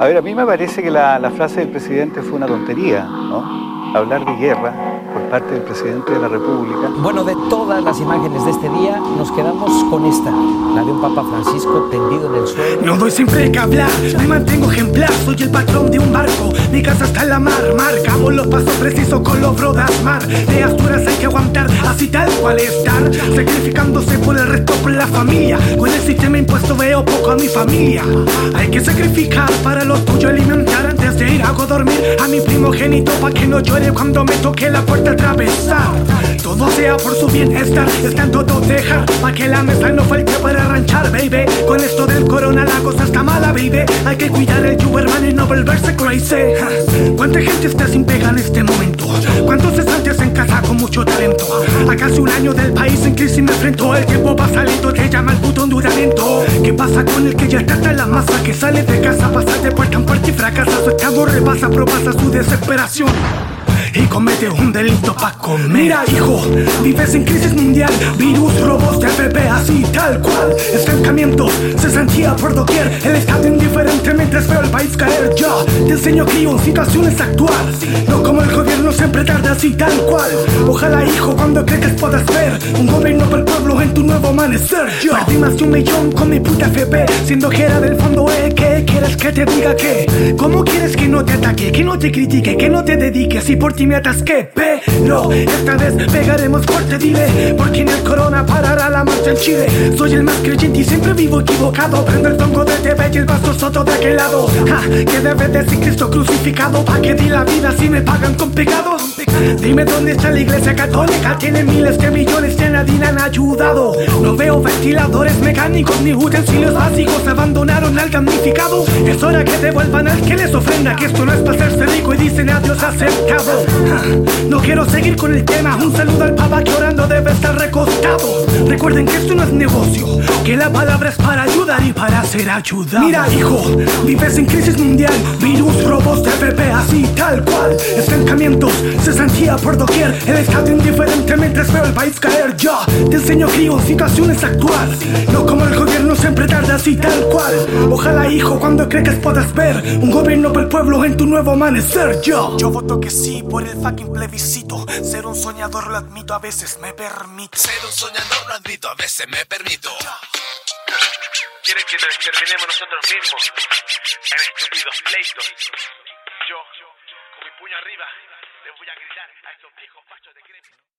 A ver, a mí me parece que la, la frase del presidente fue una tontería, ¿no? Hablar de guerra por parte del presidente de la República. Bueno, de todas las imágenes de este día, nos quedamos con esta, la de un Papa Francisco tendido en el suelo. No doy siempre que hablar, me mantengo ejemplar, soy el patrón de un barco, mi casa está en la mar, marcamos los pasos precisos con los brodas mar, de Asturas hay que aguantar, así tal cual estar, sacrificándose por el resto, por la familia, con el sistema impuesto veo poco a mi familia, hay que sacrificar para los tuyos alimentar de ir a dormir a mi primogénito pa' que no llore cuando me toque la puerta atravesar, todo sea por su bienestar, está todo dejar, pa' que la mesa no falte para ranchar, baby, con esto del corona la cosa está mala, baby, hay que cuidar el Uberman y no volverse crazy. ¿cuánta gente está sin pega en este momento? ¿Cuántos cesantes en casa con mucho talento? A casi un año del país en crisis me enfrento El tiempo pasa lento, te llama el puto enduramiento ¿Qué pasa con el que ya está hasta la masa? Que sale de casa, pasa de puerta en puerta y fracasa Su estado repasa, propasa su desesperación y comete un delito pa' comer. Mira, hijo, vives en crisis mundial, virus, robos, TPP, así tal cual. Estancamiento, se sentía por doquier, el estado indiferente mientras veo el país caer. Te enseño que en situaciones actuales, no como el gobierno siempre tarda así tal cual. Ojalá, hijo, cuando crees puedas ver un gobierno para el pueblo en tu nuevo amanecer. Yo perdí más de un millón con mi puta FP, siendo que era del fondo, eh, ¿qué quieres que te diga que? ¿Cómo quieres que no te ataque, que no te critique, que no te dedique si por ti me atasqué? Pero esta vez pegaremos fuerte, dile, porque en el corona parará la marcha en Chile. Soy el más creyente y siempre vivo equivocado. Prendo el tongo de Y el vaso soto de aquel lado. Ja, que debe decir Cristo crucificado, pa' que di la vida si me pagan con pecados. Dime dónde está la iglesia católica, tiene miles de millones que nadie han ayudado. No veo ventiladores mecánicos ni utensilios básicos, abandonaron al damnificado. Es hora que devuelvan al que les ofrenda, que esto no es para hacerse rico y dicen adiós aceptado. No quiero seguir con el tema, un saludo al papa que orando debe estar recostado. Recuerden que esto no es negocio, que la palabra es para ayudar y para ser ayudado. Mira, hijo, vives en crisis mundial, virus, robos, TPP, así tal cual. Estancamientos, se sentía por doquier, el estado indiferente mientras veo el país caer. Yo te enseño crío, situaciones actuales, no como el gobierno siempre tarda así tal cual. Ojalá, hijo, cuando crees puedas ver un gobierno para el pueblo en tu nuevo amanecer. Yo, yo voto que sí por el fucking plebiscito. Ser un soñador lo admito, a veces me permito. Ser un soñador lo admito, a veces me permito. Quiere que nos exterminemos nosotros mismos en estúpidos pleitos. Yo, con mi puño arriba, les voy a gritar a estos viejos fachos de gremio.